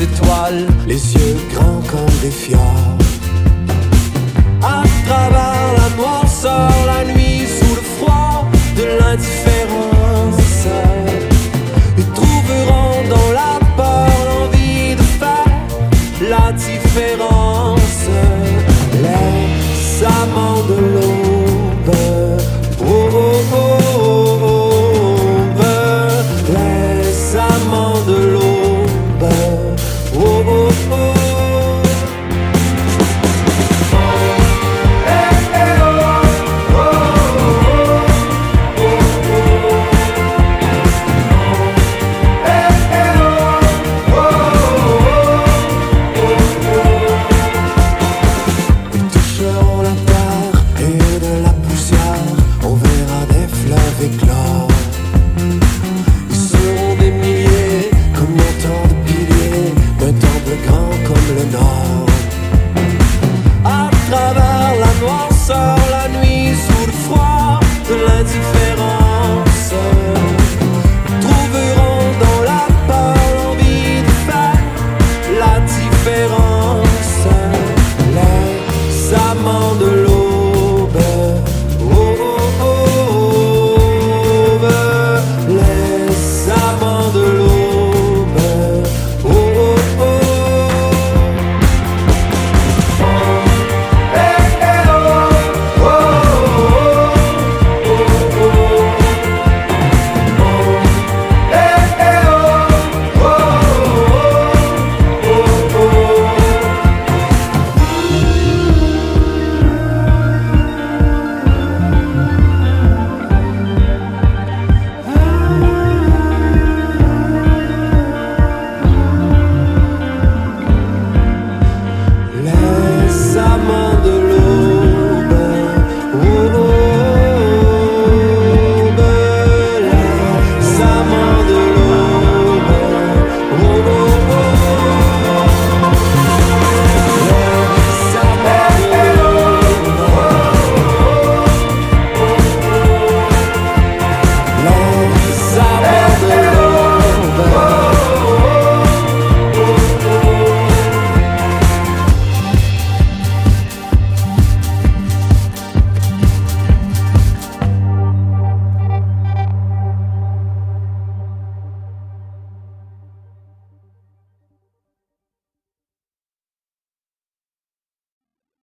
les étoiles, les yeux grands comme des fjords. À travers la noirceur, la nuit sous le froid de l'indifférence, ils trouveront dans la peur l'envie de faire la différence. Les l'eau. close.